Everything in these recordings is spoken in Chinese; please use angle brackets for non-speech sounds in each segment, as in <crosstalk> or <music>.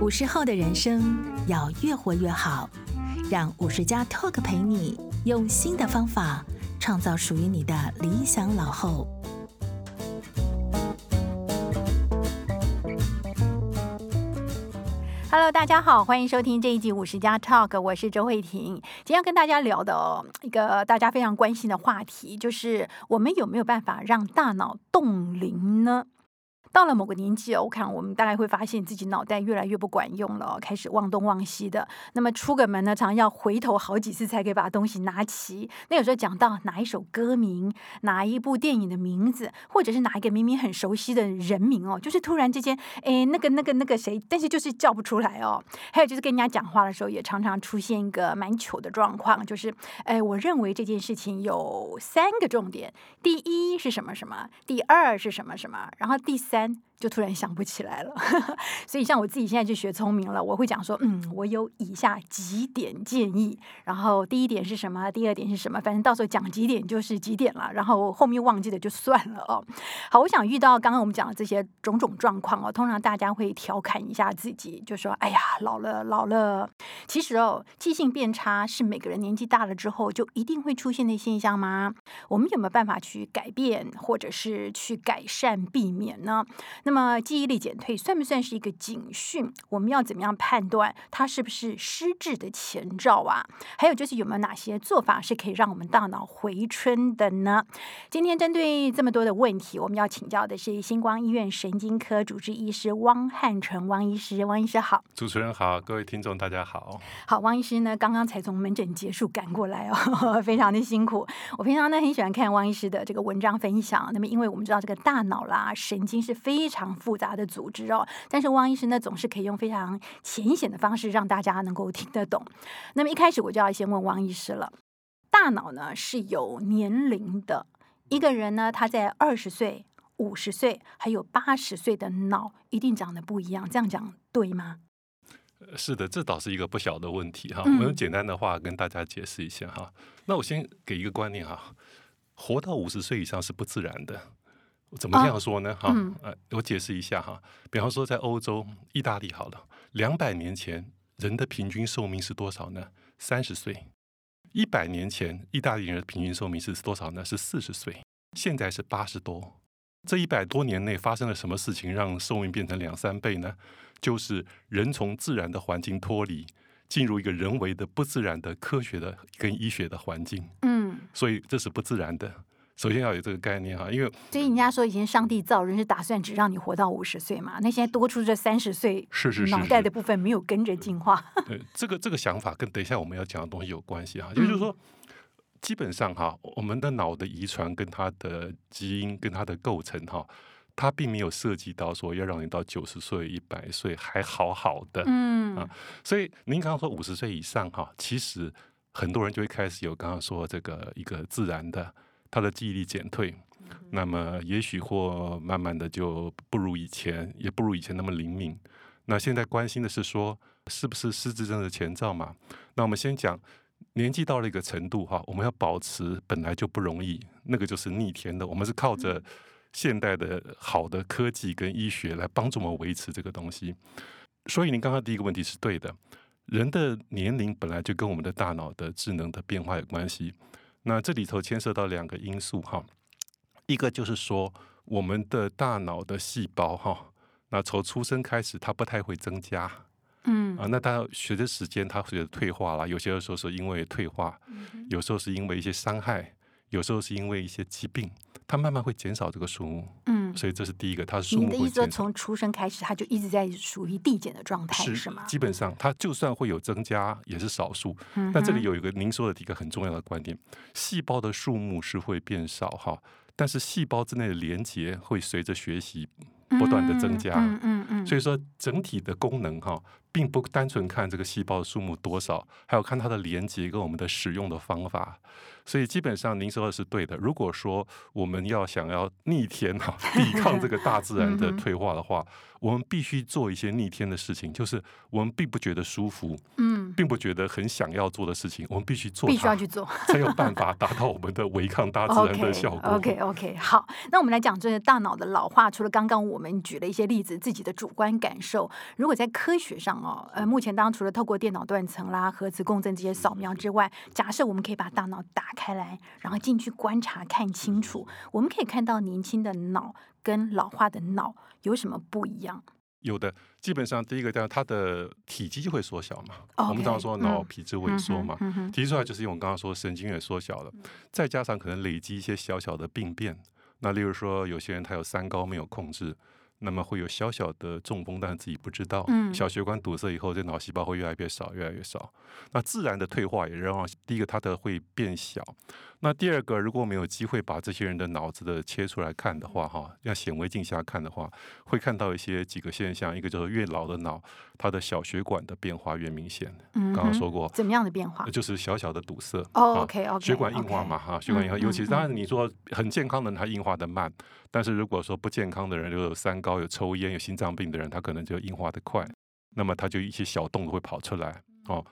五十后的人生要越活越好，让五十加 Talk 陪你用新的方法创造属于你的理想老后。Hello，大家好，欢迎收听这一集五十加 Talk，我是周慧婷。今天要跟大家聊的，一个大家非常关心的话题，就是我们有没有办法让大脑冻龄呢？到了某个年纪哦，我看我们大概会发现自己脑袋越来越不管用了，开始忘东忘西的。那么出个门呢，常常要回头好几次才可以把东西拿齐。那有时候讲到哪一首歌名、哪一部电影的名字，或者是哪一个明明很熟悉的人名哦，就是突然之间，哎，那个那个那个谁，但是就是叫不出来哦。还有就是跟人家讲话的时候，也常常出现一个蛮糗的状况，就是，哎，我认为这件事情有三个重点：第一是什么什么，第二是什么什么，然后第三。就突然想不起来了，<laughs> 所以像我自己现在就学聪明了，我会讲说，嗯，我有以下几点建议，然后第一点是什么，第二点是什么，反正到时候讲几点就是几点了，然后后面忘记的就算了哦。好，我想遇到刚刚我们讲的这些种种状况哦，通常大家会调侃一下自己，就说，哎呀，老了老了。其实哦，记性变差是每个人年纪大了之后就一定会出现的现象吗？我们有没有办法去改变，或者是去改善、避免呢？那么记忆力减退算不算是一个警讯？我们要怎么样判断它是不是失智的前兆啊？还有就是有没有哪些做法是可以让我们大脑回春的呢？今天针对这么多的问题，我们要请教的是星光医院神经科主治医师汪汉成汪医师。汪医师好，主持人好，各位听众大家好。好，汪医师呢，刚刚才从门诊结束赶过来哦，<laughs> 非常的辛苦。我平常呢很喜欢看汪医师的这个文章分享，那么因为我们知道这个大脑啦神经是非常复杂的组织哦，但是汪医师呢总是可以用非常浅显的方式让大家能够听得懂。那么一开始我就要先问汪医师了，大脑呢是有年龄的，一个人呢他在二十岁、五十岁还有八十岁的脑一定长得不一样，这样讲对吗？是的，这倒是一个不小的问题哈。我用简单的话跟大家解释一下哈。那我先给一个观念哈，活到五十岁以上是不自然的。怎么这样说呢？哈、哦，呃、嗯，我解释一下哈。比方说，在欧洲，意大利好了，两百年前人的平均寿命是多少呢？三十岁。一百年前，意大利人的平均寿命是多少呢？是四十岁。现在是八十多。这一百多年内发生了什么事情，让寿命变成两三倍呢？就是人从自然的环境脱离，进入一个人为的不自然的科学的跟医学的环境。嗯，所以这是不自然的。首先要有这个概念哈，因为所以人家说以前上帝造人是打算只让你活到五十岁嘛，那现在多出这三十岁，是是是，脑袋的部分没有跟着进化。对，这个这个想法跟等一下我们要讲的东西有关系哈，也就是说，基本上哈，我们的脑的遗传跟它的基因跟它的构成哈，它并没有涉及到说要让你到九十岁、一百岁还好好的，嗯啊，所以您刚刚说五十岁以上哈，其实很多人就会开始有刚刚说这个一个自然的。他的记忆力减退，那么也许或慢慢的就不如以前，也不如以前那么灵敏。那现在关心的是说，是不是失智症的前兆嘛？那我们先讲，年纪到了一个程度哈，我们要保持本来就不容易，那个就是逆天的。我们是靠着现代的好的科技跟医学来帮助我们维持这个东西。所以您刚刚第一个问题是对的，人的年龄本来就跟我们的大脑的智能的变化有关系。那这里头牵涉到两个因素哈，一个就是说我们的大脑的细胞哈，那从出生开始它不太会增加，嗯。啊，那它随着时间它随着退化了，有些时候是因为退化，有时候是因为一些伤害，有时候是因为一些疾病。它慢慢会减少这个数目，嗯，所以这是第一个，它是数目会减少。你的意思说，从出生开始，它就一直在属于递减的状态，是，是吗？基本上，它就算会有增加，也是少数。嗯，但这里有一个您说的一个很重要的观点，细胞的数目是会变少哈，但是细胞之内的连接会随着学习不断的增加，嗯嗯嗯，所以说整体的功能哈，并不单纯看这个细胞的数目多少，还有看它的连接跟我们的使用的方法。所以基本上您说的是对的。如果说我们要想要逆天哈，抵抗这个大自然的退化的话，我们必须做一些逆天的事情，就是我们并不觉得舒服，嗯，并不觉得很想要做的事情，我们必须做，必须要去做，才有办法达到我们的违抗大 <laughs> 自然的效果。OK OK, okay 好，那我们来讲这个大脑的老化，除了刚刚我们举了一些例子，自己的主观感受，如果在科学上哦，呃，目前当然除了透过电脑断层啦、核磁共振这些扫描之外，假设我们可以把大脑打开来，然后进去观察看清楚，我们可以看到年轻的脑跟老化的脑有什么不一样？有的，基本上第一个，叫它的体积就会缩小嘛。Okay, 我们常说脑皮质萎缩嘛，嗯、提出来就是因为我刚刚说神经也缩小了，再加上可能累积一些小小的病变。那例如说，有些人他有三高没有控制。那么会有小小的中风，但是自己不知道。嗯，小血管堵塞以后，这脑细胞会越来越少，越来越少。那自然的退化也让第一个它的会变小。那第二个，如果我们有机会把这些人的脑子的切出来看的话，哈，要显微镜下看的话，会看到一些几个现象。一个就是越老的脑，它的小血管的变化越明显。嗯，刚刚说过怎么样的变化？就是小小的堵塞。哦，OK OK。血管硬化嘛，哈，血管硬化。尤其是当然你说很健康的人，他硬化的慢。但是如果说不健康的人，又有三高、有抽烟、有心脏病的人，他可能就硬化的快，那么他就一些小洞都会跑出来哦。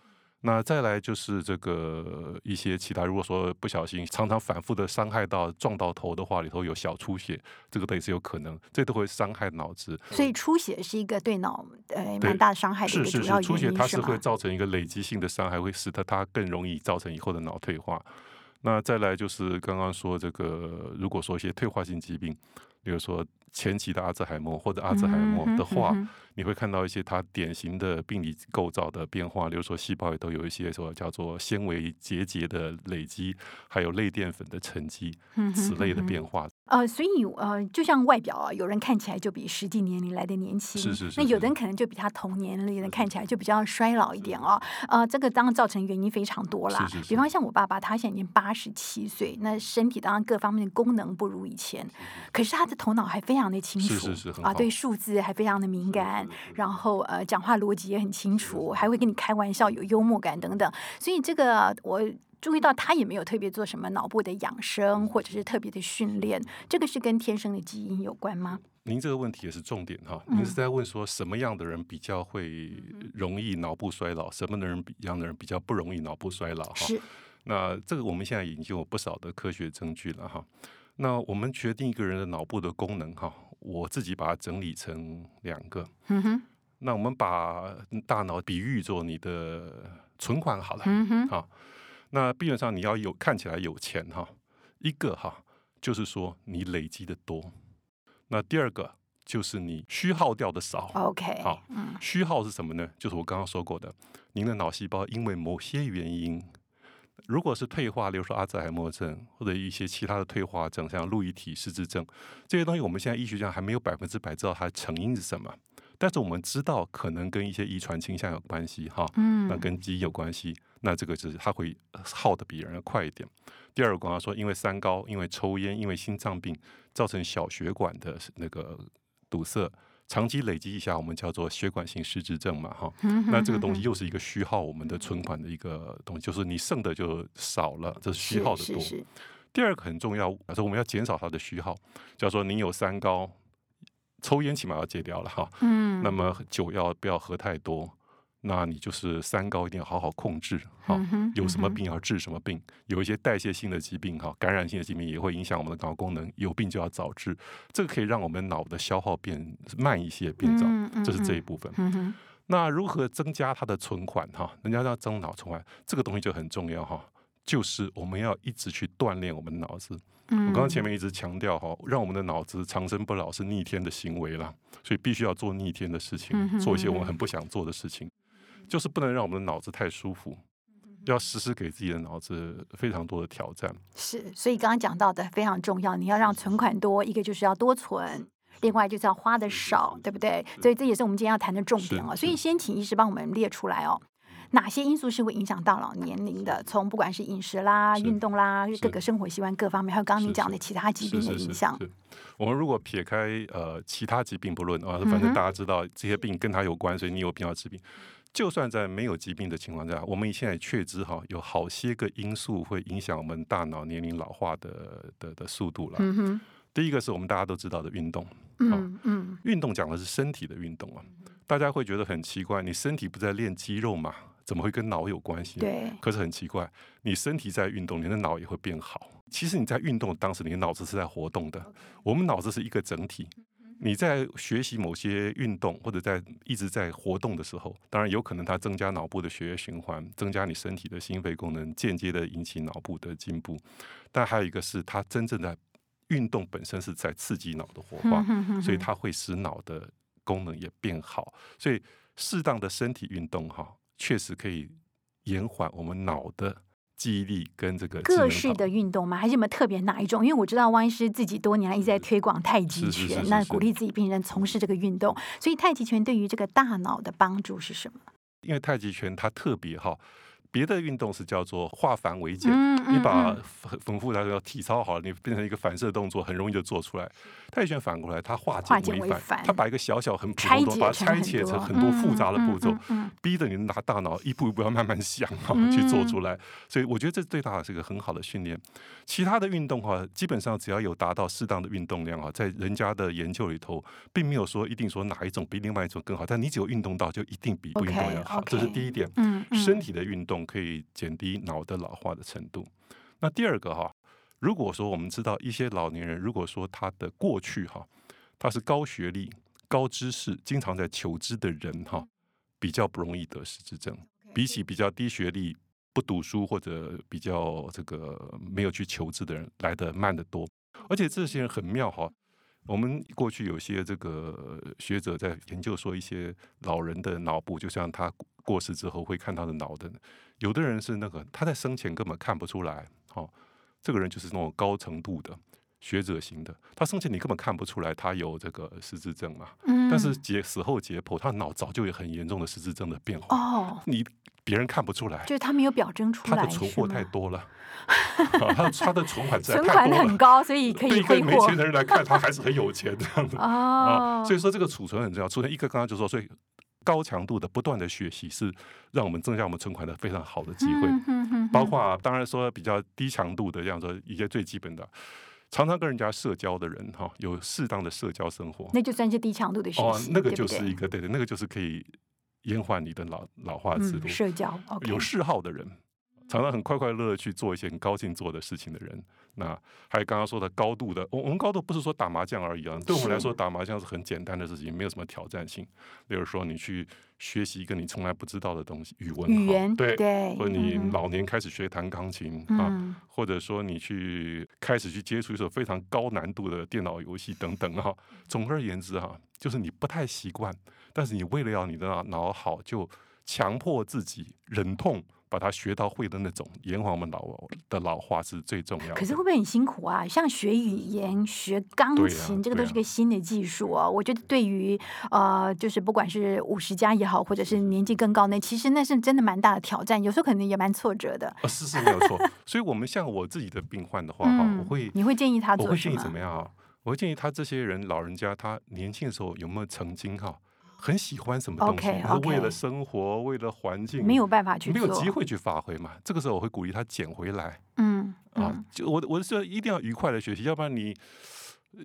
那再来就是这个一些其他，如果说不小心常常反复的伤害到撞到头的话，里头有小出血，这个都也是有可能，这都会伤害脑子。所以出血是一个对脑呃蛮大的伤害的一个主要原因，是吗？是是是，出血它是会造成一个累积性的伤害，会使得它更容易造成以后的脑退化。那再来就是刚刚说这个，如果说一些退化性疾病，比如说前期的阿兹海默或者阿兹海默的话，嗯嗯嗯、你会看到一些它典型的病理构造的变化，比如说细胞里都有一些说叫做纤维结节的累积，还有类淀粉的沉积，此类的变化。呃，所以呃，就像外表啊，有人看起来就比实际年龄来的年轻，是是是。那有的人可能就比他同年龄的看起来就比较衰老一点哦。呃，这个当然造成原因非常多啦。是是是。比方像我爸爸，他现在已经八十七岁，那身体当然各方面的功能不如以前，可是他的头脑还非常的清楚，是是是，啊，对数字还非常的敏感，然后呃，讲话逻辑也很清楚，还会跟你开玩笑，有幽默感等等。所以这个我。注意到他也没有特别做什么脑部的养生，或者是特别的训练，这个是跟天生的基因有关吗？您这个问题也是重点哈，您是在问说什么样的人比较会容易脑部衰老，什么的人样的人比较不容易脑部衰老哈？是。那这个我们现在已经有不少的科学证据了哈。那我们决定一个人的脑部的功能哈，我自己把它整理成两个。嗯哼。那我们把大脑比喻作你的存款好了。嗯哼。好。那基本上你要有看起来有钱哈，一个哈就是说你累积的多，那第二个就是你虚耗掉的少。OK，好，虚耗是什么呢？就是我刚刚说过的，您的脑细胞因为某些原因，如果是退化，比如说阿兹海默症或者一些其他的退化症，像路易体失智症这些东西，我们现在医学上还没有百分之百知道它的成因是什么。但是我们知道，可能跟一些遗传倾向有关系，哈，嗯，那跟基因有关系，那这个就是它会耗得比人要快一点。第二个，刚刚说，因为三高，因为抽烟，因为心脏病，造成小血管的那个堵塞，长期累积一下，我们叫做血管性失智症嘛，哈，那这个东西又是一个虚耗我们的存款的一个东西，就是你剩的就少了，这是虚耗的多。第二个很重要，说我们要减少它的虚耗，叫做你有三高。抽烟起码要戒掉了哈，嗯，那么酒要不要喝太多？那你就是三高一定要好好控制哈。有什么病要治什么病，有一些代谢性的疾病哈，感染性的疾病也会影响我们的脑功能，有病就要早治，这个可以让我们脑的消耗变慢一些，变早，这是这一部分。那如何增加它的存款哈？人家要增脑存款，这个东西就很重要哈，就是我们要一直去锻炼我们的脑子。我刚刚前面一直强调哈，让我们的脑子长生不老是逆天的行为啦，所以必须要做逆天的事情，做一些我们很不想做的事情，就是不能让我们的脑子太舒服，要时时给自己的脑子非常多的挑战。是，所以刚刚讲到的非常重要，你要让存款多，一个就是要多存，另外就是要花的少，对不对？所以这也是我们今天要谈的重点哦。所以先请医师帮我们列出来哦。哪些因素是会影响到老年龄的？从不管是饮食啦、运动啦、各个生活习惯各方面，还有刚刚你讲的其他疾病的影响。我们如果撇开呃其他疾病不论啊，反正大家知道这些病跟它有关，所以你有病要治病。就算在没有疾病的情况下，我们现在确知哈，有好些个因素会影响我们大脑年龄老化的的的速度了。嗯。第一个是我们大家都知道的运动。嗯嗯。运动讲的是身体的运动啊。大家会觉得很奇怪，你身体不在练肌肉嘛？怎么会跟脑有关系？对。可是很奇怪，你身体在运动，你的脑也会变好。其实你在运动当时，你的脑子是在活动的。我们脑子是一个整体。你在学习某些运动或者在一直在活动的时候，当然有可能它增加脑部的血液循环，增加你身体的心肺功能，间接的引起脑部的进步。但还有一个是，它真正的运动本身是在刺激脑的活化，所以它会使脑的功能也变好。所以适当的身体运动哈，确实可以延缓我们脑的。记忆力跟这个各式的运动吗？还是有没有特别哪一种？因为我知道汪医师自己多年来一直在推广太极拳，那鼓励自己病人从事这个运动。所以太极拳对于这个大脑的帮助是什么？因为太极拳它特别哈。别的运动是叫做化繁为简，嗯嗯、你把很复杂的体操好了，你变成一个反射动作，很容易就做出来。太极拳反过来，它化简为繁，为繁它把一个小小很普通的，把它拆解成很多复杂的步骤，逼着你拿大脑一步一步要慢慢想哈去做出来。所以我觉得这对大脑是一个很好的训练。其他的运动哈，基本上只要有达到适当的运动量啊，在人家的研究里头，并没有说一定说哪一种比另外一种更好，但你只有运动到，就一定比不运动要好。Okay, okay, 这是第一点。嗯嗯、身体的运动。可以减低脑的老化的程度。那第二个哈，如果说我们知道一些老年人，如果说他的过去哈，他是高学历、高知识、经常在求知的人哈，比较不容易得失智症，比起比较低学历、不读书或者比较这个没有去求知的人来得慢得多。而且这些人很妙哈。我们过去有些这个学者在研究说，一些老人的脑部，就像他过世之后会看他的脑的，有的人是那个他在生前根本看不出来，哦，这个人就是那种高程度的学者型的，他生前你根本看不出来他有这个失智症嘛，嗯，但是解死后解剖，他脑早就有很严重的失智症的变化，哦，你别人看不出来，就是他没有表征出来，<laughs> 他的存货太多了。他他的存款存款很高，所以可以对一个没钱的人来看，他还是很有钱这样子 <laughs> 啊。所以说这个储存很重要。储存一个刚刚就说，所以高强度的不断的学习是让我们增加我们存款的非常好的机会。包括当然说比较低强度的，这样说一些最基本的，常常跟人家社交的人哈，有适当的社交生活，那就算是低强度的学习。那个就是一个对对，那个就是可以延缓你的老老化之路。社交有嗜好的人。常常很快快乐乐去做一些很高兴做的事情的人，那还有刚刚说的高度的，我我们高度不是说打麻将而已啊，对我们来说打麻将是很简单的事情，没有什么挑战性。例如说你去学习一个你从来不知道的东西，语文，语言，对对，或者你老年开始学弹钢琴、嗯、啊，或者说你去开始去接触一首非常高难度的电脑游戏等等啊。总而言之哈，就是你不太习惯，但是你为了要你的脑好，就强迫自己忍痛。把它学到会的那种，延缓我们老的老化是最重要的。可是会不会很辛苦啊？像学语言、学钢琴，啊、这个都是个新的技术啊。啊我觉得对于呃，就是不管是五十加也好，或者是年纪更高那，其实那是真的蛮大的挑战，有时候可能也蛮挫折的。啊，是是没有错。<laughs> 所以，我们像我自己的病患的话，哈、嗯，我会你会建议他做什么？我会建议怎么样啊？我会建议他这些人老人家，他年轻的时候有没有曾经哈？很喜欢什么东西 okay. 为了生活，为了环境，没有办法去，没有机会去发挥嘛。这个时候我会鼓励他捡回来。嗯，嗯啊，就我我是说一定要愉快的学习，要不然你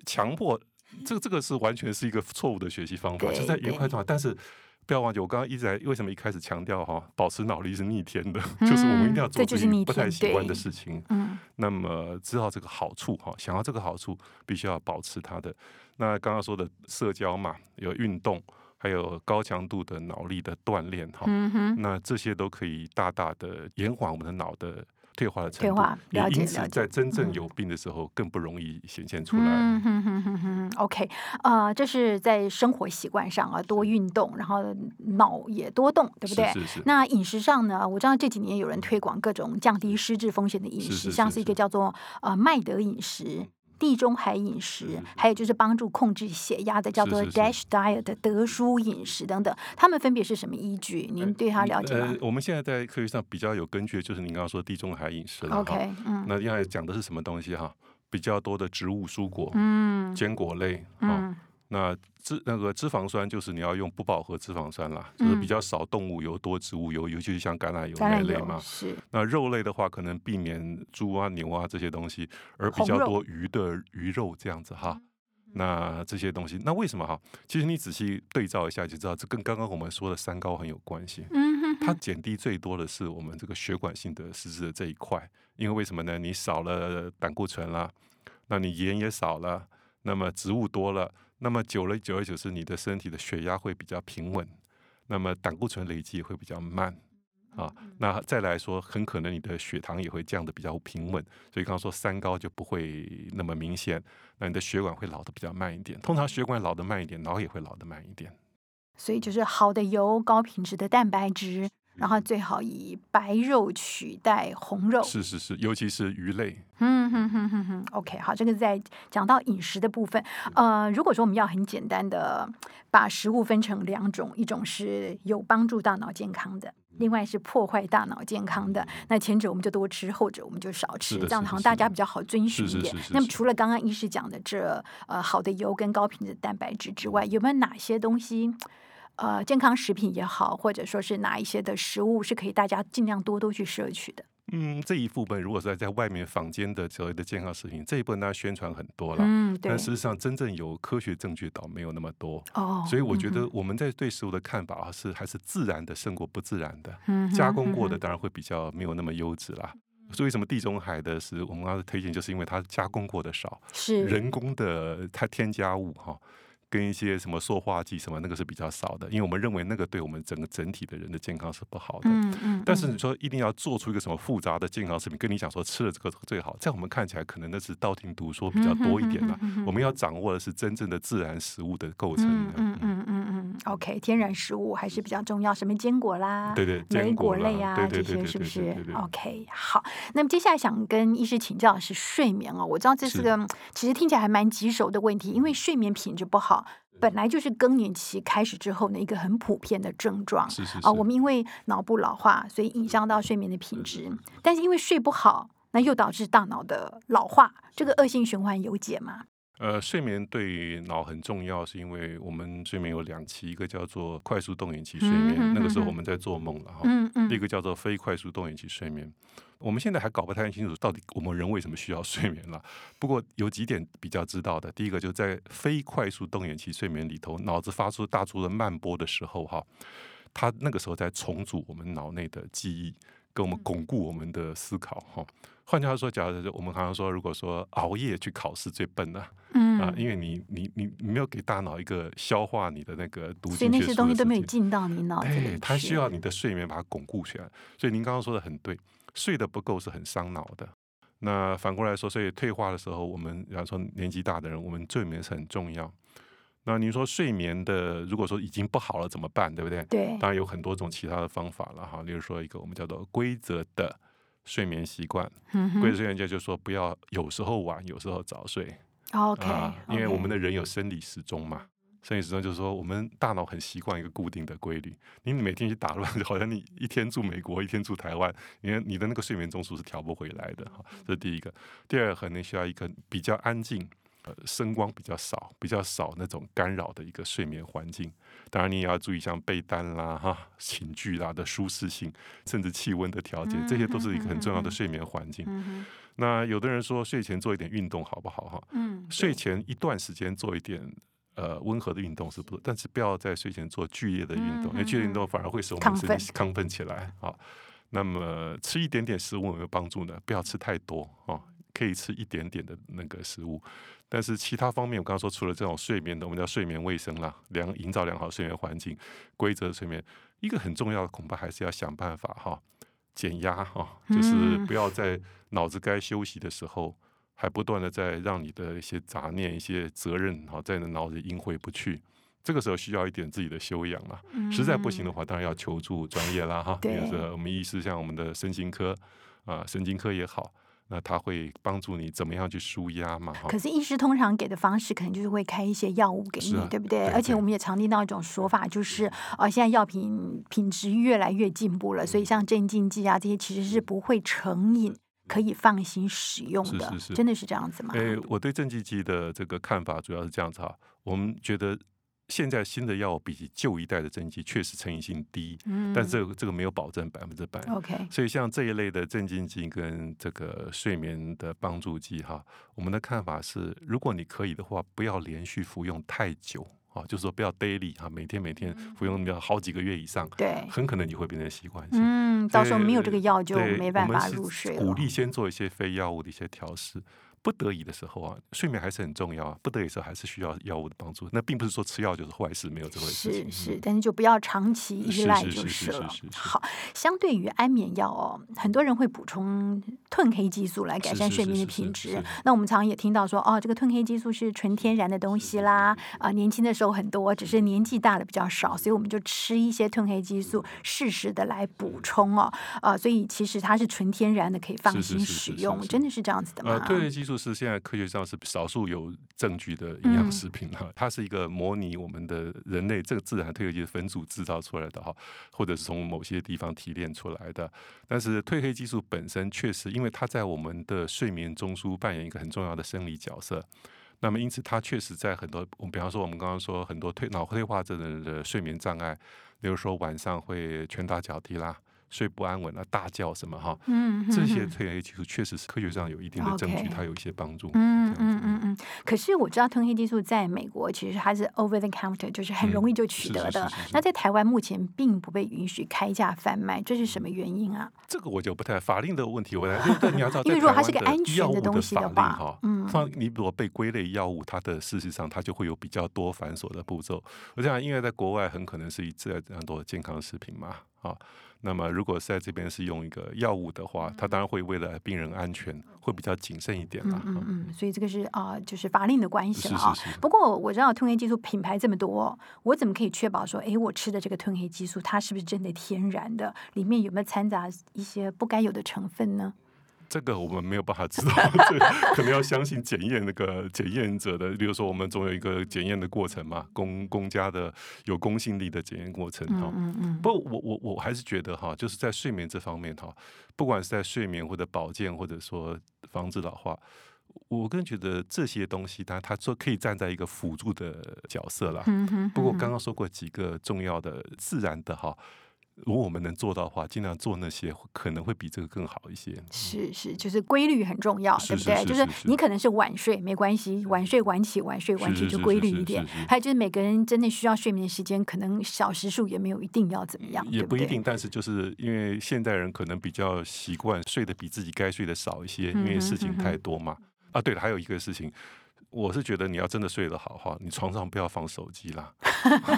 强迫，这个这个是完全是一个错误的学习方法。就在愉快状态，但是不要忘记，我刚刚一直在为什么一开始强调哈，保持脑力是逆天的，嗯、就是我们一定要做自己不太喜欢的事情。嗯，那么知道这个好处哈，想要这个好处，必须要保持它的。那刚刚说的社交嘛，有运动。还有高强度的脑力的锻炼哈，嗯、那这些都可以大大的延缓我们的脑的退化的程度。了解，因此，在真正有病的时候，更不容易显现出来。嗯哼哼哼哼 OK，呃，这是在生活习惯上啊，多运动，然后脑也多动，对不对？是是是。那饮食上呢？我知道这几年有人推广各种降低失智风险的饮食，是是是是像是一个叫做呃麦德饮食。地中海饮食，还有就是帮助控制血压的，叫做 Dash Diet 的德舒饮食等等，他们分别是什么依据？您对它了解吗？呃，我们现在在科学上比较有根据，就是您刚刚说地中海饮食。OK，嗯，那要讲的是什么东西哈？比较多的植物蔬果，嗯，坚果类，嗯。那脂那个脂肪酸就是你要用不饱和脂肪酸啦，就是比较少动物油，多植物油，尤其是像橄榄油那类嘛。是。那肉类的话，可能避免猪啊、牛啊这些东西，而比较多鱼的鱼肉这样子哈。那这些东西，那为什么哈？其实你仔细对照一下就知道，这跟刚刚我们说的三高很有关系。嗯哼。它减低最多的是我们这个血管性的失智的这一块，因为为什么呢？你少了胆固醇啦，那你盐也少了，那么植物多了，那么久了久而久之，你的身体的血压会比较平稳，那么胆固醇累积也会比较慢。啊，那再来说，很可能你的血糖也会降得比较平稳，所以刚刚说三高就不会那么明显。那你的血管会老得比较慢一点，通常血管老得慢一点，脑也会老得慢一点。所以就是好的油，高品质的蛋白质。然后最好以白肉取代红肉，是是是，尤其是鱼类。嗯哼哼哼哼，OK，好，这个在讲到饮食的部分，呃，如果说我们要很简单的把食物分成两种，一种是有帮助大脑健康的，另外是破坏大脑健康的。那前者我们就多吃，后者我们就少吃，这样好像大家比较好遵循一点。那么除了刚刚医师讲的这呃好的油跟高品质蛋白质之外，有没有哪些东西？呃，健康食品也好，或者说是哪一些的食物是可以大家尽量多多去摄取的？嗯，这一部分如果是在在外面坊间的所谓的健康食品，这一部分大家宣传很多了，嗯，对。但事实上，真正有科学证据倒没有那么多哦。所以我觉得我们在对食物的看法啊，是还是自然的胜过不自然的。嗯，加工过的当然会比较没有那么优质啦。所以为什么地中海的食我们刚才推荐，就是因为它加工过的少，是人工的它添加物哈。跟一些什么塑化剂什么那个是比较少的，因为我们认为那个对我们整个整体的人的健康是不好的。嗯嗯。但是你说一定要做出一个什么复杂的健康食品，跟你讲说吃了这个最好，在我们看起来可能那是道听途说比较多一点了。我们要掌握的是真正的自然食物的构成。嗯嗯嗯嗯嗯。OK，天然食物还是比较重要，什么坚果啦，对对，莓果类啊，这些是不是？OK，好。那么接下来想跟医师请教的是睡眠哦，我知道这是个其实听起来还蛮棘手的问题，因为睡眠品质不好。本来就是更年期开始之后的一个很普遍的症状，是是是啊，我们因为脑部老化，所以影响到睡眠的品质。但是因为睡不好，那又导致大脑的老化，这个恶性循环有解吗？呃，睡眠对脑很重要，是因为我们睡眠有两期，一个叫做快速动眼期睡眠，嗯、那个时候我们在做梦了哈，嗯嗯，一个叫做非快速动眼期睡眠。我们现在还搞不太清楚到底我们人为什么需要睡眠了。不过有几点比较知道的，第一个就在非快速动眼期睡眠里头，脑子发出大出的慢波的时候哈，它那个时候在重组我们脑内的记忆，跟我们巩固我们的思考哈。换句话说，假如我们常常说，如果说熬夜去考试最笨的，嗯啊，因为你你你你没有给大脑一个消化你的那个读进去的，所以那些东西都没有进到你脑子里去。它需要你的睡眠把它巩固起来。所以您刚刚说的很对，睡得不够是很伤脑的。那反过来说，所以退化的时候，我们比方说年纪大的人，我们睡眠是很重要。那您说睡眠的，如果说已经不好了怎么办？对不对？对，当然有很多种其他的方法了哈。例如说一个我们叫做规则的。睡眠习惯，规则睡眠觉就是说不要有时候晚，有时候早睡。OK，啊，因为我们的人有生理时钟嘛，生理时钟就是说我们大脑很习惯一个固定的规律。你每天去打乱，就 <laughs> 好像你一天住美国，一天住台湾，因为你的那个睡眠中枢是调不回来的。哈，这是第一个。第二个可能需要一个比较安静。声光比较少，比较少那种干扰的一个睡眠环境。当然，你也要注意像被单啦、哈寝具啦的舒适性，甚至气温的调节，这些都是一个很重要的睡眠环境。那有的人说睡前做一点运动好不好？哈、嗯，睡前一段时间做一点呃温和的运动是不错，但是不要在睡前做剧烈的运动，嗯、因为剧烈运动反而会使我们身体亢奋起来啊。那么吃一点点食物有没有帮助呢？不要吃太多啊，可以吃一点点的那个食物。但是其他方面，我刚刚说，除了这种睡眠的，我们叫睡眠卫生啦，良营造良好睡眠环境，规则睡眠，一个很重要的恐怕还是要想办法哈，减压哈，就是不要在脑子该休息的时候，还不断的在让你的一些杂念、一些责任哈，在你的脑子里萦回不去，这个时候需要一点自己的修养了。实在不行的话，当然要求助专业啦哈，比如说我们医师，像我们的身心科啊，神经科也好。那他会帮助你怎么样去舒压嘛？可是医师通常给的方式，可能就是会开一些药物给你，啊、对不对？对对，而且我们也常听到一种说法，就是啊、呃，现在药品品质越来越进步了，所以像镇静剂啊这些其实是不会成瘾，可以放心使用的。是是是，真的是这样子吗？诶，我对镇静剂的这个看法主要是这样子哈，我们觉得。现在新的药比起旧一代的镇静剂确实成瘾性低，嗯、但是这个这个没有保证百分之百。OK，所以像这一类的镇静剂跟这个睡眠的帮助剂哈，我们的看法是，如果你可以的话，不要连续服用太久啊，就是说不要 daily 哈，每天每天服用要好几个月以上，对，很可能你会变成习惯性。嗯，到时候没有这个药就没办法入睡。鼓励先做一些非药物的一些调试。不得已的时候啊，睡眠还是很重要啊。不得已的时候还是需要药物的帮助。那并不是说吃药就是坏事，没有这回事。是是，但是就不要长期依赖就是了。好，相对于安眠药哦，很多人会补充褪黑激素来改善睡眠的品质。那我们常常也听到说，哦，这个褪黑激素是纯天然的东西啦。啊，年轻的时候很多，只是年纪大了比较少，所以我们就吃一些褪黑激素，适时的来补充哦。啊，所以其实它是纯天然的，可以放心使用。真的是这样子的吗？褪黑激素。是现在科学上是少数有证据的营养食品哈，嗯、<laughs> 它是一个模拟我们的人类这个自然褪黑激素分组制造出来的哈，或者是从某些地方提炼出来的。但是褪黑激素本身确实，因为它在我们的睡眠中枢扮演一个很重要的生理角色，那么因此它确实在很多，我们比方说我们刚刚说很多退脑退化症的人的睡眠障碍，比如说晚上会拳打脚踢啦。睡不安稳啊，大叫什么哈？嗯，这些褪黑激素确实是科学上有一定的证据，它有一些帮助。嗯嗯嗯嗯。可是我知道褪黑激素在美国其实它是 over the counter，就是很容易就取得的。那在台湾目前并不被允许开价贩卖，这是什么原因啊？这个我就不太法令的问题，我来。你要知道，<laughs> 因为如果它是个安全的东西的话，哈，嗯，放你如果被归类药物，它的事实上它就会有比较多繁琐的步骤。我想，因为在国外很可能是以这样多的健康食品嘛，啊。那么，如果是在这边是用一个药物的话，他当然会为了病人安全，会比较谨慎一点嘛。嗯嗯嗯，所以这个是啊、呃，就是法令的关系了啊。是是是。不过我知道褪黑激素品牌这么多，我怎么可以确保说，哎，我吃的这个褪黑激素它是不是真的天然的？里面有没有掺杂一些不该有的成分呢？这个我们没有办法知道，可能要相信检验那个检验者的。比如说，我们总有一个检验的过程嘛，公公家的有公信力的检验过程哈。嗯嗯嗯。不过我我我还是觉得哈，就是在睡眠这方面哈，不管是在睡眠或者保健，或者说防止老化，我个人觉得这些东西，它它说可以站在一个辅助的角色啦。嗯哼。不过刚刚说过几个重要的自然的哈。如果我们能做到的话，尽量做那些可能会比这个更好一些。是是，就是规律很重要，对不对？就是你可能是晚睡没关系，晚睡晚起，晚睡晚起就规律一点。还有就是每个人真的需要睡眠的时间，可能小时数也没有一定要怎么样，也不一定。但是就是因为现代人可能比较习惯睡得比自己该睡的少一些，因为事情太多嘛。啊，对了，还有一个事情。我是觉得你要真的睡得好哈，你床上不要放手机啦。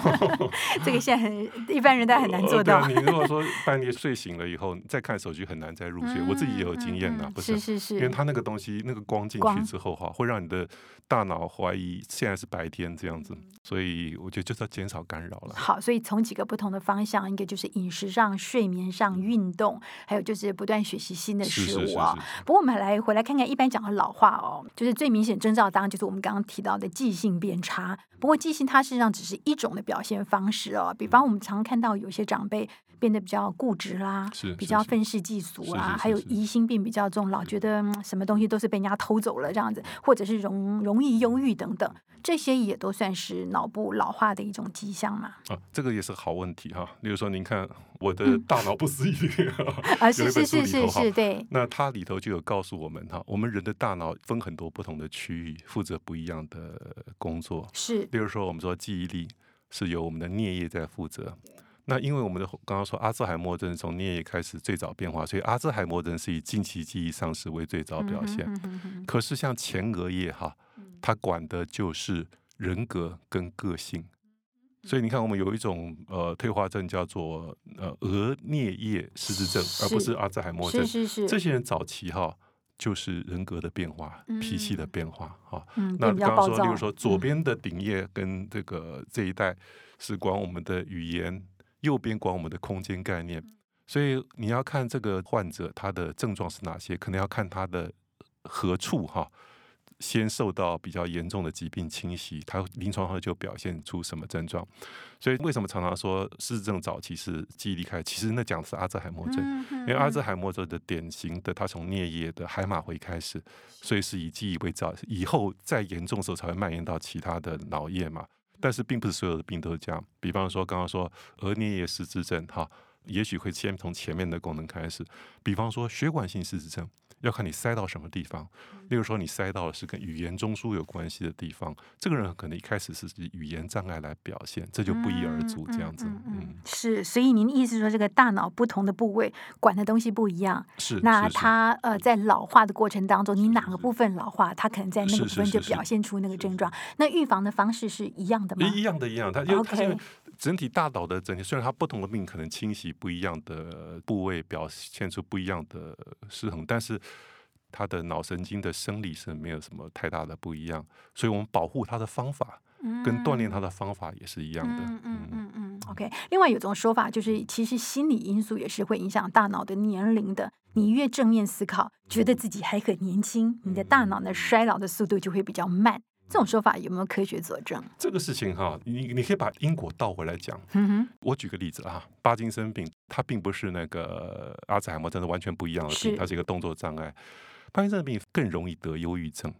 <laughs> 这个现在很一般人，都很难做到。呃、你如果说半夜睡醒了以后再看手机，很难再入睡。嗯、我自己也有经验呐，不是？是是是。因为它那个东西，那个光进去之后哈，会让你的大脑怀疑现在是白天这样子，所以我觉得就是要减少干扰了。好，所以从几个不同的方向，一个就是饮食上、睡眠上、运动，还有就是不断学习新的事物啊。不过我们来回来看看，一般讲的老话哦，就是最明显征兆，当然就是。我们刚刚提到的记性变差，不过记性它实际上只是一种的表现方式哦。比方我们常看到有些长辈变得比较固执啦，比较愤世嫉俗啦，还有疑心病比较重，老觉得什么东西都是被人家偷走了这样子，或者是容容易忧郁等等。这些也都算是脑部老化的一种迹象嘛？啊，这个也是好问题哈。例如说，您看我的大脑不思议 <laughs> 啊，是是是是是，对。那它里头就有告诉我们哈，我们人的大脑分很多不同的区域，负责不一样的工作。是。例如说，我们说记忆力是由我们的颞叶在负责。那因为我们的刚刚说阿兹海默症从颞叶开始最早变化，所以阿兹海默症是以近期记忆丧失为最早表现。嗯、哼哼哼，可是像前额叶哈。它管的就是人格跟个性，所以你看，我们有一种呃退化症叫做呃额颞叶失智症，而不是阿兹海默症。是是是，这些人早期哈就是人格的变化、嗯、脾气的变化哈。嗯、那刚刚说，例如说左边的顶叶跟这个这一带是管我们的语言，右边管我们的空间概念。所以你要看这个患者他的症状是哪些，可能要看他的何处哈。先受到比较严重的疾病侵袭，他临床上就表现出什么症状？所以为什么常常说失智症早期是记忆力开？其实那讲的是阿兹海默症，嗯嗯、因为阿兹海默症的典型的，它从颞叶的海马回开始，所以是以记忆为早，以后再严重的时候才会蔓延到其他的脑叶嘛。但是并不是所有的病都是这样，比方说刚刚说额颞叶失智症，哈，也许会先从前面的功能开始，比方说血管性失智症。要看你塞到什么地方。例如说，你塞到的是跟语言中枢有关系的地方，这个人可能一开始是以语言障碍来表现，这就不一而足。这样子，嗯，嗯，嗯，是。所以您的意思说，这个大脑不同的部位管的东西不一样，是。那它呃，在老化的过程当中，你哪个部分老化，它可能在那个部分就表现出那个症状。那预防的方式是一样的吗？一样的，一样。它因为它因为整体大脑的整体，虽然它不同的病可能侵袭不一样的部位，表现出不一样的失衡，但是。他的脑神经的生理是没有什么太大的不一样，所以我们保护他的方法跟锻炼他的方法也是一样的。嗯嗯嗯嗯。OK，另外有种说法就是，其实心理因素也是会影响大脑的年龄的。你越正面思考，觉得自己还很年轻，你的大脑的衰老的速度就会比较慢。这种说法有没有科学佐证？这个事情哈，你你可以把因果倒回来讲。嗯哼。我举个例子啊，帕金森病，它并不是那个阿兹海默症的完全不一样的病，它是一个动作障碍。帕金森病更容易得忧郁症，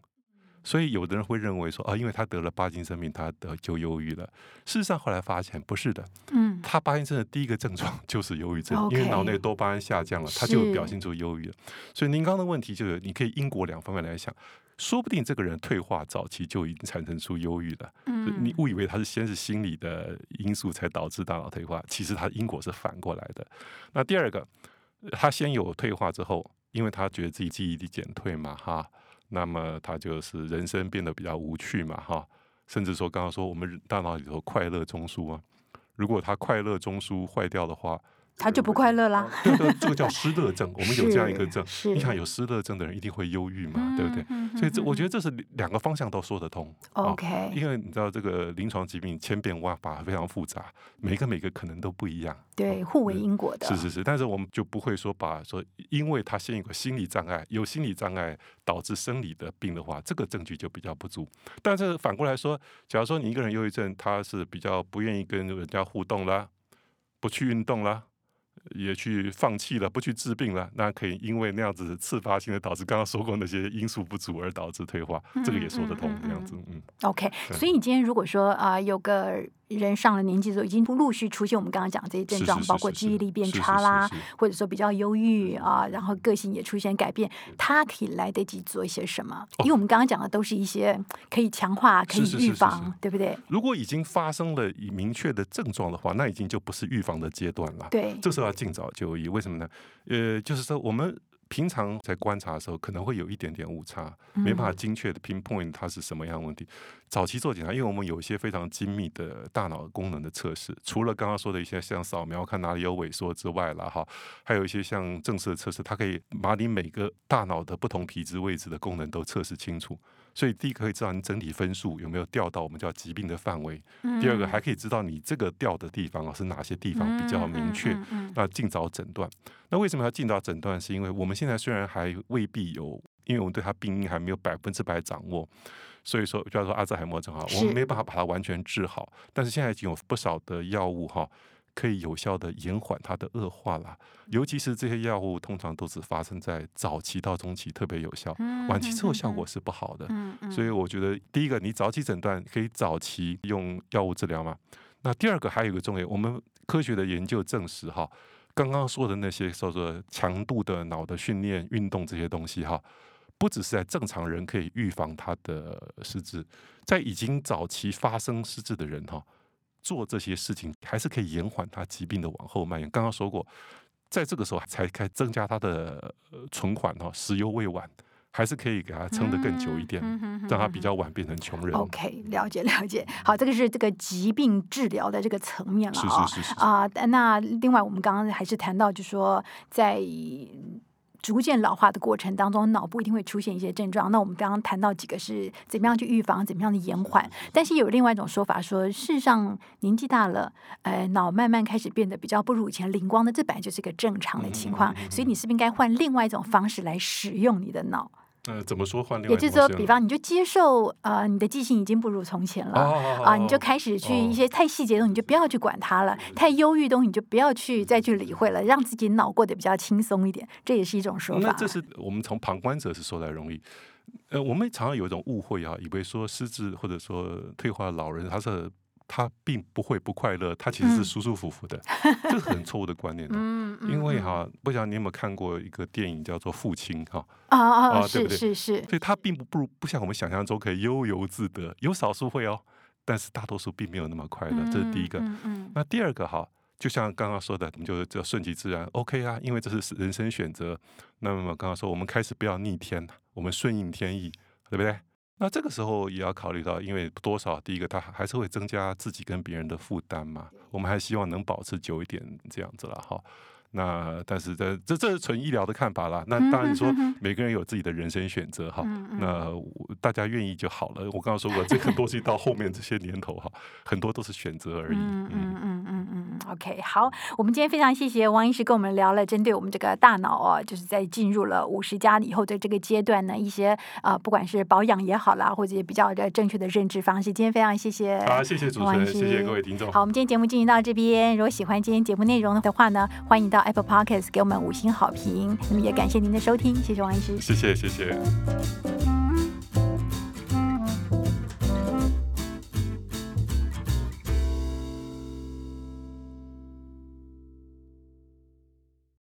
所以有的人会认为说啊，因为他得了帕金森病，他得就忧郁了。事实上后来发现不是的，嗯，他帕金森的第一个症状就是忧郁症，嗯、因为脑内多巴胺下降了，他就表现出忧郁了。所以您刚刚的问题就是，你可以因果两方面来想，说不定这个人退化早期就已经产生出忧郁了。嗯，你误以为他是先是心理的因素才导致大脑退化，其实他因果是反过来的。那第二个，他先有退化之后。因为他觉得自己记忆力减退嘛，哈，那么他就是人生变得比较无趣嘛，哈，甚至说刚刚说我们大脑里头快乐中枢啊，如果他快乐中枢坏掉的话。他就不快乐啦。对对，这个叫失乐症。我们有这样一个症，你想有失乐症的人一定会忧郁嘛，嗯、对不对？嗯、所以这我觉得这是两个方向都说得通。OK，、哦、因为你知道这个临床疾病千变万化，非常复杂，每个每个可能都不一样。对，互为因果的。是是是，但是我们就不会说把说，因为他先有个心理障碍，有心理障碍导致生理的病的话，这个证据就比较不足。但是反过来说，假如说你一个人忧郁症，他是比较不愿意跟人家互动啦，不去运动啦。也去放弃了，不去治病了，那可以因为那样子自发性的导致刚刚说过那些因素不足而导致退化，这个也说得通，这样子，嗯。OK，所以你今天如果说啊、呃，有个。人上了年纪之后，已经陆续出现我们刚刚讲这些症状，包括记忆力变差啦，或者说比较忧郁啊，然后个性也出现改变，他可以来得及做一些什么？因为我们刚刚讲的都是一些可以强化、可以预防，对不对？如果已经发生了以明确的症状的话，那已经就不是预防的阶段了。对，这时候要尽早就医。为什么呢？呃，就是说我们。平常在观察的时候，可能会有一点点误差，没办法精确的 pinpoint 它是什么样的问题。早期做检查，因为我们有一些非常精密的大脑功能的测试，除了刚刚说的一些像扫描看哪里有萎缩之外了哈，还有一些像正式的测试，它可以把你每个大脑的不同皮质位置的功能都测试清楚。所以第一个可以知道你整体分数有没有掉到我们叫疾病的范围，第二个还可以知道你这个掉的地方啊是哪些地方比较明确，那尽早诊断。那为什么要尽早诊断？是因为我们现在虽然还未必有，因为我们对它病因还没有百分之百掌握，所以说就要说阿兹海默症哈，我们没办法把它完全治好，但是现在已经有不少的药物哈。可以有效的延缓它的恶化啦，尤其是这些药物通常都是发生在早期到中期特别有效，晚期之后效果是不好的。所以我觉得第一个，你早期诊断可以早期用药物治疗嘛。那第二个还有一个重点，我们科学的研究证实哈，刚刚说的那些叫做强度的脑的训练、运动这些东西哈，不只是在正常人可以预防他的失智，在已经早期发生失智的人哈。做这些事情还是可以延缓他疾病的往后蔓延。刚刚说过，在这个时候才开增加他的存款哈，时犹未晚，还是可以给他撑得更久一点，让他比较晚变成穷人。OK，了解了解。好，这个是这个疾病治疗的这个层面了啊。是是是是啊，那另外我们刚刚还是谈到，就是说在。逐渐老化的过程当中，脑部一定会出现一些症状。那我们刚刚谈到几个是怎么样去预防，怎么样的延缓。但是有另外一种说法说，事实上年纪大了，呃，脑慢慢开始变得比较不如以前灵光的，这本来就是一个正常的情况。所以你是不是应该换另外一种方式来使用你的脑？呃，怎么说换？也就是说，比方你就接受，呃，你的记性已经不如从前了啊，你就开始去一些太细节的东西，你就不要去管它了；太忧郁的东西，你就不要去再去理会了，让自己脑过得比较轻松一点，这也是一种说法。那这是我们从旁观者是说来容易，呃，我们常常有一种误会啊，以为说失智或者说退化老人他是。他并不会不快乐，他其实是舒舒服服的，嗯、这是很错误的观念的。嗯嗯、因为哈，不晓得你有没有看过一个电影叫做《父亲》哈？啊啊，啊对不对？是是是。所以他并不不如不像我们想象中可以悠游自得，有少数会哦，但是大多数并没有那么快乐。嗯、这是第一个。嗯嗯、那第二个哈，就像刚刚说的，我们就就顺其自然，OK 啊，因为这是人生选择。那么刚刚说，我们开始不要逆天，我们顺应天意，对不对？那这个时候也要考虑到，因为多少，第一个，他还是会增加自己跟别人的负担嘛。我们还希望能保持久一点这样子了哈。那但是这这这是纯医疗的看法啦。那当然你说每个人有自己的人生选择哈。那大家愿意就好了。我刚刚说过，这很多东西到后面这些年头哈，很多都是选择而已。嗯嗯嗯嗯嗯。OK，好，我们今天非常谢谢王医师跟我们聊了针对我们这个大脑哦，就是在进入了五十加以后的这个阶段呢，一些啊、呃，不管是保养也好啦，或者比较的正确的认知方式。今天非常谢谢。好，谢谢主持人，谢谢各位听众。好，我们今天节目进行到这边。如果喜欢今天节目内容的话呢，欢迎到。Apple Podcast 给我们五星好评，那么也感谢您的收听，谢谢王医师，谢谢谢谢。